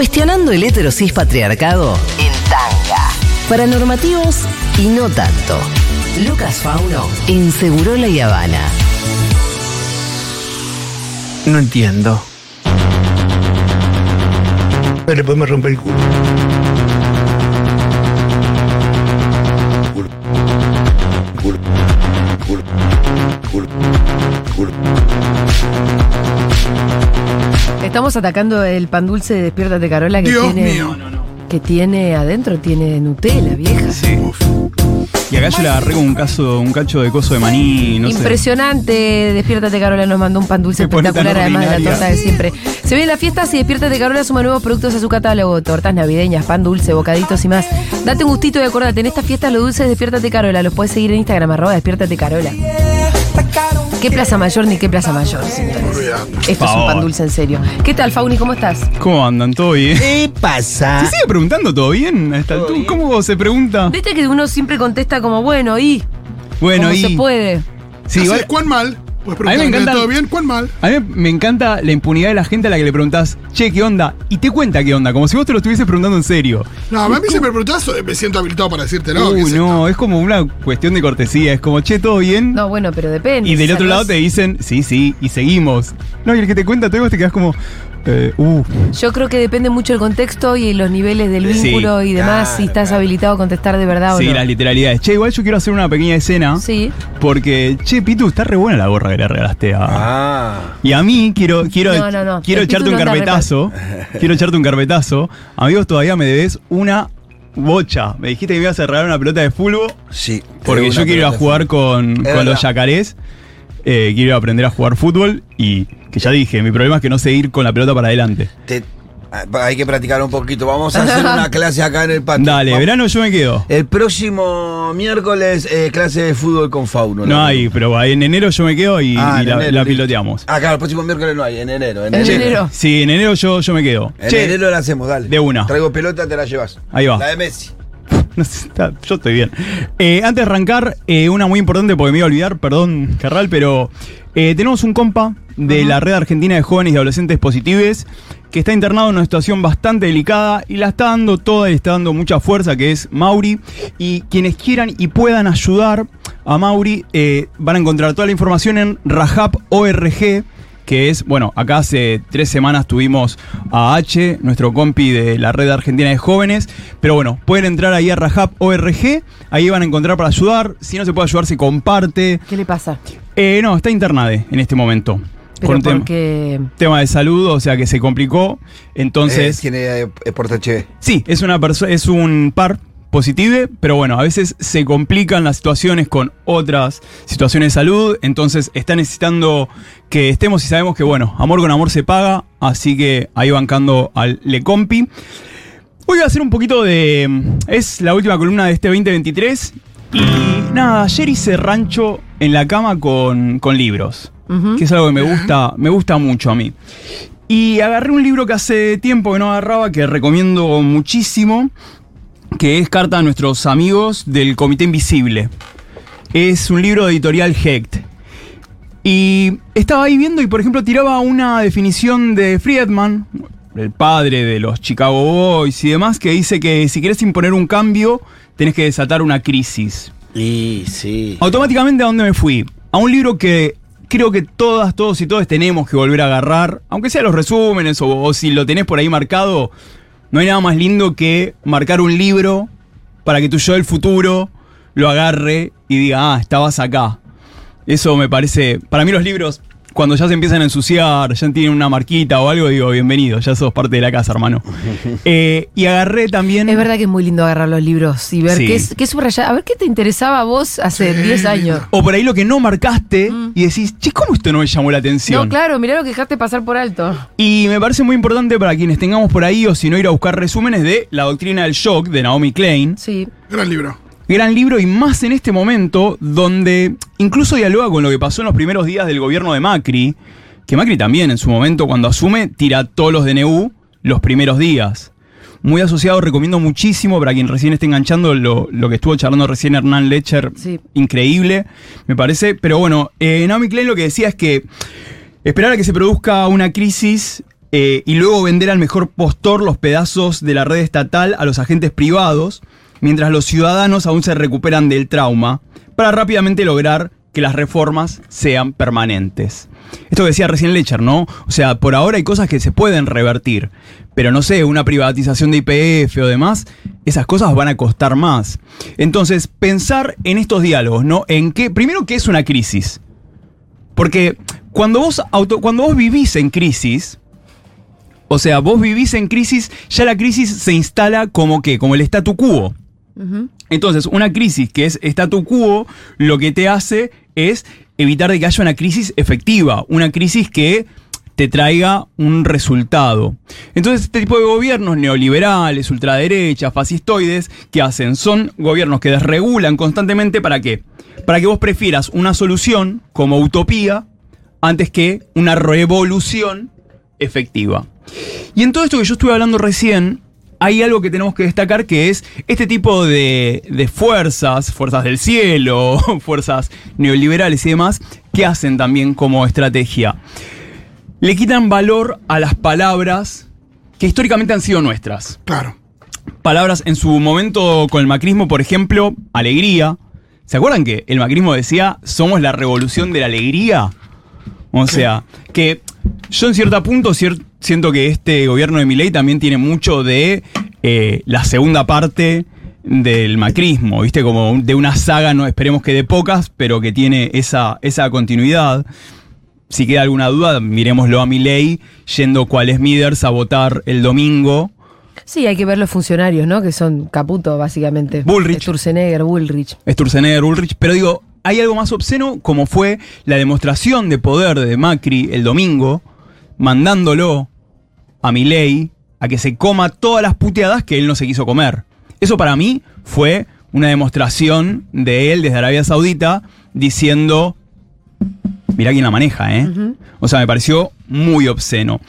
Cuestionando el heterosis patriarcado en tanga. Para normativos y no tanto. Lucas Fauno en Segurola y Habana. No entiendo. Pero le podemos romper el. Culo. Estamos atacando el pan dulce de Despiértate Carola que Dios tiene. mío. Que tiene adentro, tiene Nutella, vieja. Sí. Y acá yo le agarré con un caso, un cacho de coso de maní, no sé. Impresionante, Despiértate Carola nos mandó un pan dulce espectacular, además de la torta de siempre. Se vienen las fiestas y Despiértate Carola suma nuevos productos a su catálogo, tortas navideñas, pan dulce, bocaditos y más. Date un gustito y acordate, en estas fiestas los dulces de Despiértate Carola, los puedes seguir en Instagram, arroba Despiértate Carola. ¿Qué Plaza Mayor ni qué Plaza Mayor, señores? Esto es un pan dulce en serio. ¿Qué tal, Fauni? ¿Cómo estás? ¿Cómo andan? ¿Todo bien? ¿Qué pasa? ¿Se sigue preguntando todo bien? a esta altura? ¿Cómo se pregunta? Viste que uno siempre contesta como, bueno, y. Bueno, como y. se puede. Sí, igual- es, ¿Cuán mal? Puedes A mí me encanta- todo bien, ¿cuán mal? A mí me encanta la impunidad de la gente a la que le preguntás, che, ¿qué onda? Y te cuenta qué onda, como si vos te lo estuvieses preguntando en serio. No, a mí si me preguntás, eh, me siento habilitado para decirte no. Uy, no, es como una cuestión de cortesía, es como, che, ¿todo bien? No, bueno, pero depende. y del otro lado te dicen, sí, sí, y seguimos. No, y el que te cuenta todo, vos te quedás como, eh, uh. Yo creo que depende mucho el contexto y los niveles del Sí, vínculo y demás, claro, si estás claro. habilitado a contestar de verdad Sí, o no. las literalidades. Che, igual yo quiero hacer una pequeña escena. Sí. Porque, che, Pitu, está re buena la gorra que le regalaste a. Ah. Y a mí quiero, quiero, No, no, no. quiero El echarte un carpetazo. quiero echarte un carpetazo. Amigos, todavía me debes una bocha. Me dijiste que me ibas a regalar una pelota de fútbol. Sí. Porque yo quiero ir a jugar con, con los yacarés. Eh, quiero aprender a jugar fútbol. Y que ya dije, mi problema es que no sé ir con la pelota para adelante. Te- ah, hay que practicar un poquito. Vamos a hacer una clase acá en el patio. Dale, Vamos. verano yo me quedo. El próximo miércoles, eh, clase de fútbol con Fauno. No hay, pero en enero yo me quedo y, Ah, y la, enero, la piloteamos. Ah, claro, el próximo miércoles no hay, en enero. En, En enero. enero. Sí, en enero yo, yo me quedo. En Che, enero la hacemos, dale. De una. Traigo pelota, te la llevas. Ahí va. La de Messi. No sé, está- yo estoy bien. Eh, antes de arrancar, eh, una muy importante porque me iba a olvidar, perdón, Carral, pero eh, tenemos un compa de la Red Argentina de Jóvenes y Adolescentes Positives que está internado en una situación bastante delicada y la está dando toda y está dando mucha fuerza, que es Mauri. Y quienes quieran y puedan ayudar a Mauri eh, van a encontrar toda la información en Rajap.org que es, bueno, acá hace tres semanas tuvimos a H, nuestro compi de la Red Argentina de Jóvenes, pero bueno, pueden entrar ahí a rajap.org, ahí van a encontrar para ayudar, si no se puede ayudar se comparte. ¿Qué le pasa? Eh, no, está internada en este momento. Pero con porque. tema de salud, o sea que se complicó, entonces... Eh, tiene eh. Sí, es una persona, es un par positivo, pero bueno, a veces se complican las situaciones con otras situaciones de salud, entonces está necesitando que estemos y sabemos que bueno, amor con amor se paga, así que ahí bancando al Lecompi. Hoy voy a hacer un poquito de... Es la última columna de este 2023 y nada, ayer hice rancho en la cama con, con libros, que es algo que me gusta, me gusta mucho a mí. Y agarré un libro que hace tiempo que no agarraba, que recomiendo muchísimo, que es Carta a nuestros amigos del Comité Invisible. Es un libro de editorial Hecht. Y estaba ahí viendo y, por ejemplo, tiraba una definición de Friedman, el padre de los Chicago Boys y demás, que dice que si quieres imponer un cambio, tenés que desatar una crisis. Y sí. Automáticamente, ¿a dónde me fui? A un libro que creo que todas, todos y todos tenemos que volver a agarrar, aunque sea los resúmenes o, o si lo tenés por ahí marcado, no hay nada más lindo que marcar un libro para que tu yo del futuro lo agarre y diga, ah, estabas acá. Eso me parece, para mí los libros, cuando ya se empiezan a ensuciar, ya tienen una marquita o algo, digo, bienvenido, ya sos parte de la casa, hermano. Eh, y agarré también... Es verdad que es muy lindo agarrar los libros y ver Sí. qué, es- qué subrayar. A ver qué te interesaba a vos hace 10 años. O por ahí lo que no marcaste y decís, che, ¿cómo esto no me llamó la atención? Mm. No, claro, mirá lo que dejaste pasar por alto. Y me parece muy importante para quienes tengamos por ahí o si no ir a buscar resúmenes de La Doctrina del Shock de Naomi Klein. Sí. Gran libro. Gran libro y más en este momento donde incluso dialoga con lo que pasó en los primeros días del gobierno de Macri, que Macri también en su momento cuando asume tira todos los DNU los primeros días. Muy asociado, recomiendo muchísimo para quien recién esté enganchando lo, lo que estuvo charlando recién Hernán Lecher. Sí. Increíble, me parece. Pero bueno, eh, Naomi Klein lo que decía es que esperar a que se produzca una crisis eh, y luego vender al mejor postor los pedazos de la red estatal a los agentes privados, mientras los ciudadanos aún se recuperan del trauma, para rápidamente lograr que las reformas sean permanentes. Esto que decía recién Lecher, ¿no? O sea, por ahora hay cosas que se pueden revertir, pero no sé, una privatización de IPF o demás, esas cosas van a costar más. Entonces, pensar en estos diálogos, ¿no? En qué, primero, ¿qué es una crisis? Porque cuando vos, auto, cuando vos vivís en crisis, o sea, vos vivís en crisis, ya la crisis se instala como que, como el statu quo. Entonces, una crisis que es statu quo, lo que te hace es evitar de que haya una crisis efectiva, una crisis que te traiga un resultado. Entonces, este tipo de gobiernos neoliberales, ultraderechas, fascistoides, ¿qué hacen? Son gobiernos que desregulan constantemente para qué? Para que vos prefieras una solución como utopía antes que una revolución efectiva. Y en todo esto que yo estuve hablando recién, hay algo que tenemos que destacar que es este tipo de, de, fuerzas, fuerzas del cielo, fuerzas neoliberales y demás, que hacen también como estrategia. Le quitan valor a las palabras que históricamente han sido nuestras. Claro. Palabras en su momento con el macrismo, por ejemplo, alegría. ¿Se acuerdan que el macrismo decía, somos la revolución de la alegría? O sea, que yo en cierto punto cier siento que este gobierno de Milei también tiene mucho de eh, la segunda parte del macrismo, ¿viste? Como de una saga, no esperemos que de pocas, pero que tiene esa, esa continuidad. Si queda alguna duda, miremoslo a Milei yendo cual es Miders a votar el domingo. Sí, hay que ver los funcionarios, ¿no? Que son Caputo, básicamente. Bullrich. Sturzenegger, Bullrich. Sturzenegger, Bullrich. Pero digo, hay algo más obsceno como fue la demostración de poder de Macri el domingo, mandándolo a Milei a que se coma todas las puteadas que él no se quiso comer. Eso para mí fue una demostración de él desde Arabia Saudita diciendo, mirá quién la maneja, ¿eh? Uh -huh. O sea, me pareció muy obsceno.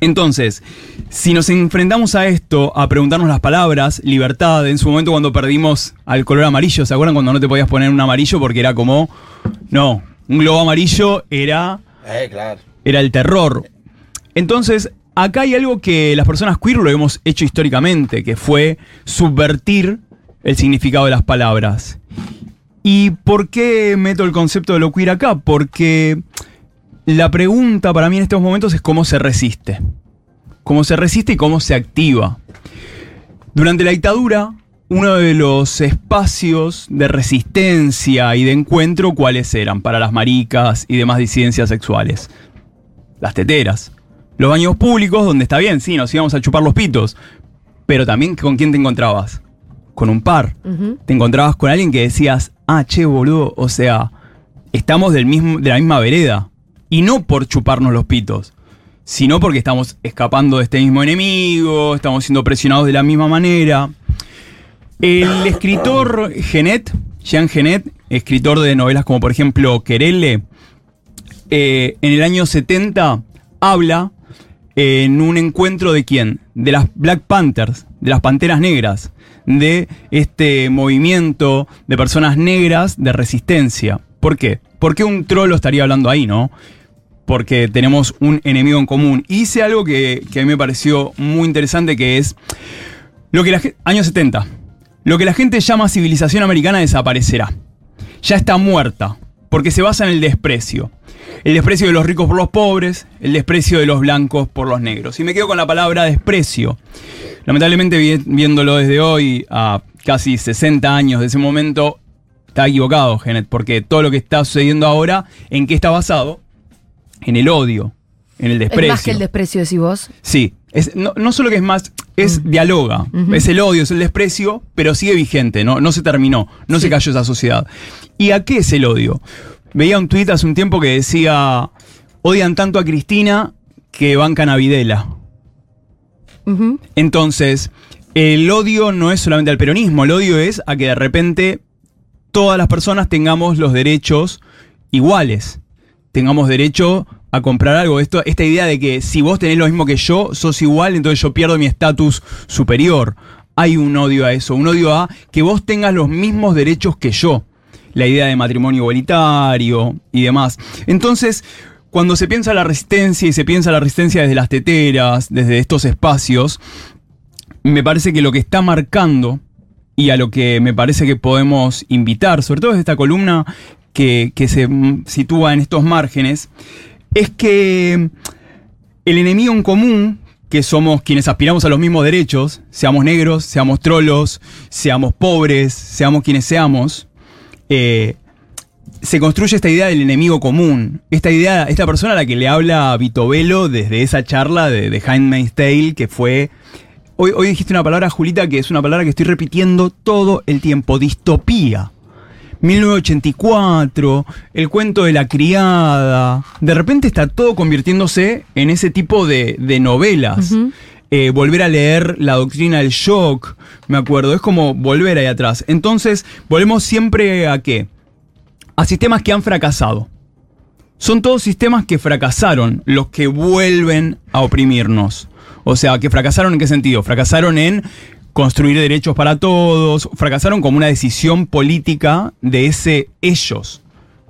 Entonces, si nos enfrentamos a esto, a preguntarnos las palabras, libertad, en su momento cuando perdimos al color amarillo, ¿se acuerdan cuando no te podías poner un amarillo porque era como, no, un globo amarillo era, eh, claro. era el terror? Entonces, acá hay algo que las personas queer lo hemos hecho históricamente, que fue subvertir el significado de las palabras. ¿Y por qué meto el concepto de lo queer acá? Porque la pregunta para mí en estos momentos es cómo se resiste. Cómo se resiste y cómo se activa. Durante la dictadura, uno de los espacios de resistencia y de encuentro, ¿cuáles eran? Para las maricas y demás disidencias sexuales. Las teteras. Los baños públicos, donde está bien, sí, nos íbamos a chupar los pitos. Pero también, ¿con quién te encontrabas? Con un par. Uh -huh. Te encontrabas con alguien que decías, ah, che, boludo, o sea, estamos del mismo, de la misma vereda. Y no por chuparnos los pitos, sino porque estamos escapando de este mismo enemigo, estamos siendo presionados de la misma manera. El escritor Genet, Jean Genet, escritor de novelas como por ejemplo Querelle, eh, en el año 70 habla en un encuentro de quién? De las Black Panthers, de las Panteras Negras, de este movimiento de personas negras de resistencia. ¿Por qué? ¿Por qué un trolo estaría hablando ahí, no? Porque tenemos un enemigo en común. Hice algo que, que a mí me pareció muy interesante, que es lo que la años 70. Lo que la gente llama civilización americana desaparecerá. Ya está muerta, porque se basa en el desprecio. El desprecio de los ricos por los pobres, el desprecio de los blancos por los negros. Y me quedo con la palabra desprecio. Lamentablemente, viéndolo desde hoy, a casi 60 años de ese momento, está equivocado, Genet, porque todo lo que está sucediendo ahora, ¿en qué está basado? En el odio, en el desprecio. ¿Es más que el desprecio, decís vos? Sí. Es, no, no, solo que es más, es mm. dialoga. Uh -huh. Es el odio, es el desprecio, pero sigue vigente, ¿no? No se terminó, no sí. se cayó esa sociedad. ¿Y a qué es el odio? Veía un tuit hace un tiempo que decía, odian tanto a Cristina que bancan a Videla. Uh -huh. Entonces, el odio no es solamente al peronismo, el odio es a que de repente todas las personas tengamos los derechos iguales. Tengamos derecho a comprar algo. Esto, esta idea de que si vos tenés lo mismo que yo, sos igual, entonces yo pierdo mi estatus superior. Hay un odio a eso, un odio a que vos tengas los mismos derechos que yo. La idea de matrimonio igualitario y demás. Entonces, cuando se piensa la resistencia y se piensa la resistencia desde las teteras, desde estos espacios, me parece que lo que está marcando y a lo que me parece que podemos invitar, sobre todo desde esta columna que, se mm, sitúa en estos márgenes, es que el enemigo en común, que somos quienes aspiramos a los mismos derechos, seamos negros, seamos trolos, seamos pobres, seamos quienes seamos, eh, se construye esta idea del enemigo común. Esta idea, esta persona a la que le habla a desde esa charla de, de Handmaid's Tale, que fue. Hoy, hoy dijiste una palabra, Julita, que es una palabra que estoy repitiendo todo el tiempo: distopía. 1984, el cuento de la criada. De repente está todo convirtiéndose en ese tipo de, de novelas. Eh, volver a leer la doctrina del shock, me acuerdo, es como volver ahí atrás. Entonces, volvemos siempre a qué? A sistemas que han fracasado. Son todos sistemas que fracasaron los que vuelven a oprimirnos. O sea, que fracasaron en qué sentido? Fracasaron en construir derechos para todos, fracasaron como una decisión política de ese ellos.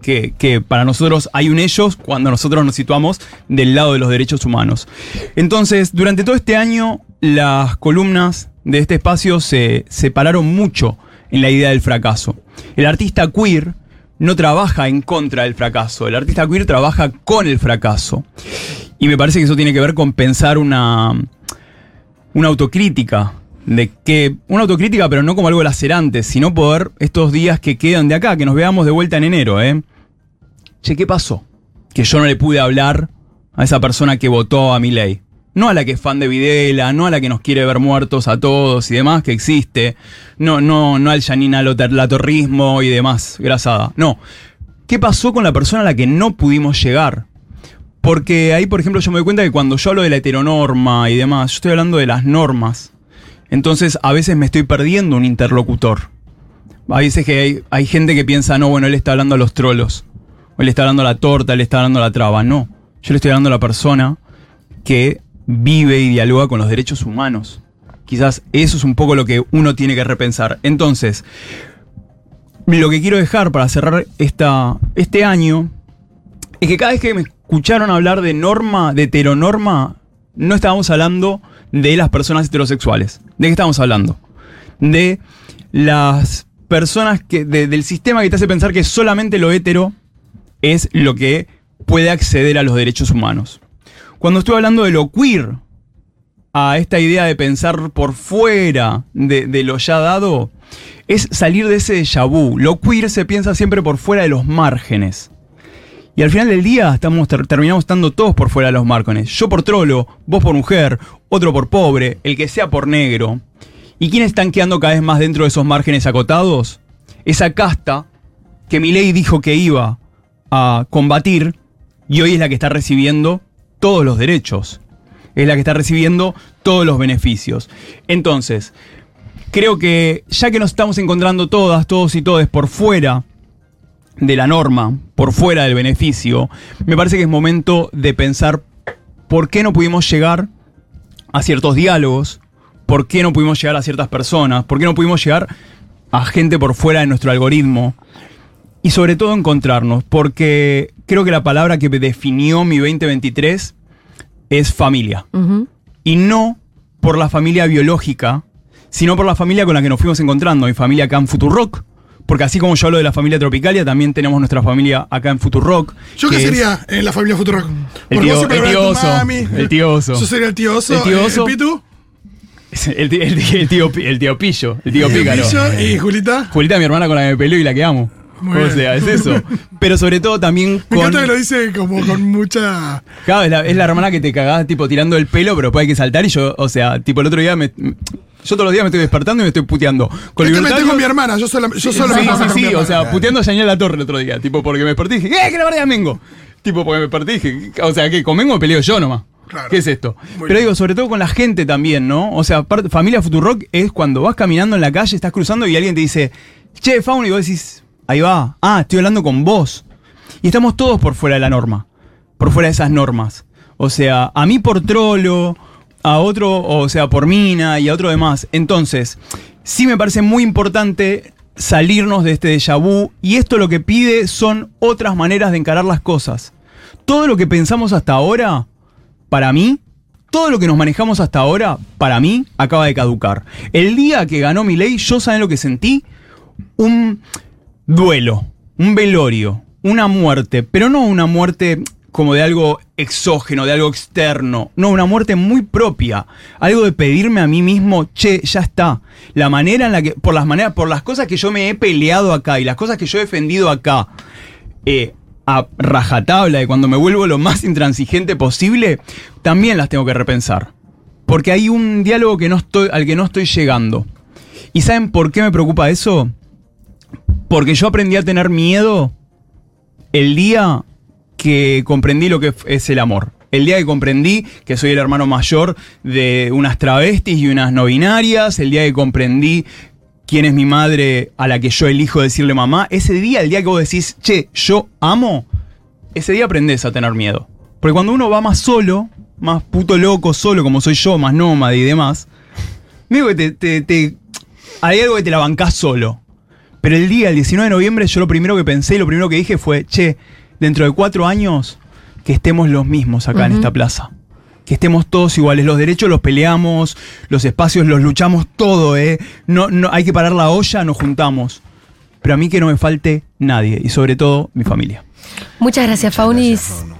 Que, que, para nosotros hay un ellos cuando nosotros nos situamos del lado de los derechos humanos. Entonces, durante todo este año, las columnas de este espacio se separaron mucho en la idea del fracaso. El artista queer no trabaja en contra del fracaso, el artista queer trabaja con el fracaso. Y me parece que eso tiene que ver con pensar una, una autocrítica de que una autocrítica, pero no como algo lacerante, sino poder estos días que quedan de acá, que nos veamos de vuelta en enero, ¿eh? Che, ¿qué pasó? Que yo no le pude hablar a esa persona que votó a mi ley. No a la que es fan de Videla, no a la que nos quiere ver muertos a todos y demás, que existe. No, no, no al Janina Latorrismo y demás, grasada. No. ¿Qué pasó con la persona a la que no pudimos llegar? Porque ahí, por ejemplo, yo me doy cuenta que cuando yo hablo de la heteronorma y demás, yo estoy hablando de las normas entonces a veces me estoy perdiendo un interlocutor. A veces que hay, hay, gente que piensa, no, bueno, él está hablando a los trolos. O él está hablando a la torta, él está hablando a la traba. No, yo le estoy hablando a la persona que vive y dialoga con los derechos humanos. Quizás eso es un poco lo que uno tiene que repensar. Entonces, lo que quiero dejar para cerrar esta, este año es que cada vez que me escucharon hablar de norma, de heteronorma, no estábamos hablando de las personas heterosexuales. ¿De qué estamos hablando? De las personas que. del sistema que te hace pensar que solamente lo hetero es lo que puede acceder a los derechos humanos. Cuando estoy hablando de lo queer, a esta idea de pensar por fuera de, de lo ya dado, es salir de ese déjà vu. Lo queer se piensa siempre por fuera de los márgenes. Y al final del día estamos, terminamos estando todos por fuera de los márgenes. Yo por trolo, vos por mujer, otro por pobre, el que sea por negro. ¿Y quiénes están quedando cada vez más dentro de esos márgenes acotados? Esa casta que mi ley dijo que iba a combatir y hoy es la que está recibiendo todos los derechos. Es la que está recibiendo todos los beneficios. Entonces, creo que ya que nos estamos encontrando todas, todos y todes por fuera de la norma, por fuera del beneficio, me parece que es momento de pensar por qué no pudimos llegar a ciertos diálogos, por qué no pudimos llegar a ciertas personas, por qué no pudimos llegar a gente por fuera de nuestro algoritmo. Y sobre todo encontrarnos, porque creo que la palabra que definió mi 2023 es familia. Y no por la familia biológica, sino por la familia con la que nos fuimos encontrando. Mi familia acá en Futurock, porque así como yo hablo de la familia Tropicalia, también tenemos nuestra familia acá en Futurock. ¿Yo qué sería en la familia Futurock? El tío, el tío oso. El tío oso. ¿Yo sería el tío oso? El tío oso. ¿El Pitu? El, tío, el, tío, el tío Pillo, el tío Pícaro. Pillo ¿Y Julita? Julita, mi hermana con la que me peleo y la que amo. Muy o sea, es eso. Pero sobre todo también con. Me encanta que lo dice como con mucha. Claro, es la, es la hermana que te cagás, tipo, tirando el pelo, pero después hay que saltar. Y yo, o sea, tipo, el otro día me. Yo todos los días me estoy despertando y me estoy puteando. Con es que me con mi hermana, yo, sola, yo solo Sí, me sí, sí, o sea, puteando a Daniel La Torre el otro día, tipo, porque me desperté y dije, ¡eh, que la verdad Mengo! Tipo, porque me desperté y dije, o sea, que con Mengo me peleo yo nomás. Claro. ¿Qué es esto? Muy Pero bien. digo, sobre todo con la gente también, ¿no? O sea, familia Futurock es cuando vas caminando en la calle, estás cruzando y alguien te dice, che, Fauno, y vos decís, ahí va, ah, estoy hablando con vos. Y estamos todos por fuera de la norma, por fuera de esas normas. O sea, a mí por trolo, a otro, o sea, por mina y a otro demás. Entonces, sí me parece muy importante salirnos de este déjà vu y esto lo que pide son otras maneras de encarar las cosas. todo lo que pensamos hasta ahora, para mí, todo lo que nos manejamos hasta ahora, para mí, acaba de caducar. El día que ganó mi ley, yo saben lo que sentí, un duelo, un velorio, una muerte, pero no una muerte como de algo exógeno, de algo externo. No, una muerte muy propia. Algo de pedirme a mí mismo, che, ya está. La manera en la que, por las maneras, por las cosas que yo me he peleado acá y las cosas que yo he defendido acá, eh, a rajatabla de cuando me vuelvo lo más intransigente posible, también las tengo que repensar. Porque hay un diálogo al que no estoy llegando. ¿Y saben por qué me preocupa eso? Porque yo aprendí a tener miedo el día que comprendí lo que es el amor. El día que comprendí que soy el hermano mayor de unas travestis y unas no binarias, el día que comprendí quién es mi madre a la que yo elijo decirle mamá, ese día, el día que vos decís, che, yo amo, ese día aprendés a tener miedo. Porque cuando uno va más solo, más puto loco, solo como soy yo, más nómade y demás, digo que te, te- te- hay algo que te la bancás solo. Pero el día, el 19 de noviembre, yo lo primero que pensé y lo primero que dije fue, che, dentro de cuatro años, que estemos los mismos acá en esta plaza. Que estemos todos iguales. Los derechos los peleamos, los espacios los luchamos todo, ¿eh? No, no, hay que parar la olla, nos juntamos. Pero a mí que no me falte nadie, y sobre todo mi familia. Muchas gracias, Faunis. Gracias, Fauno.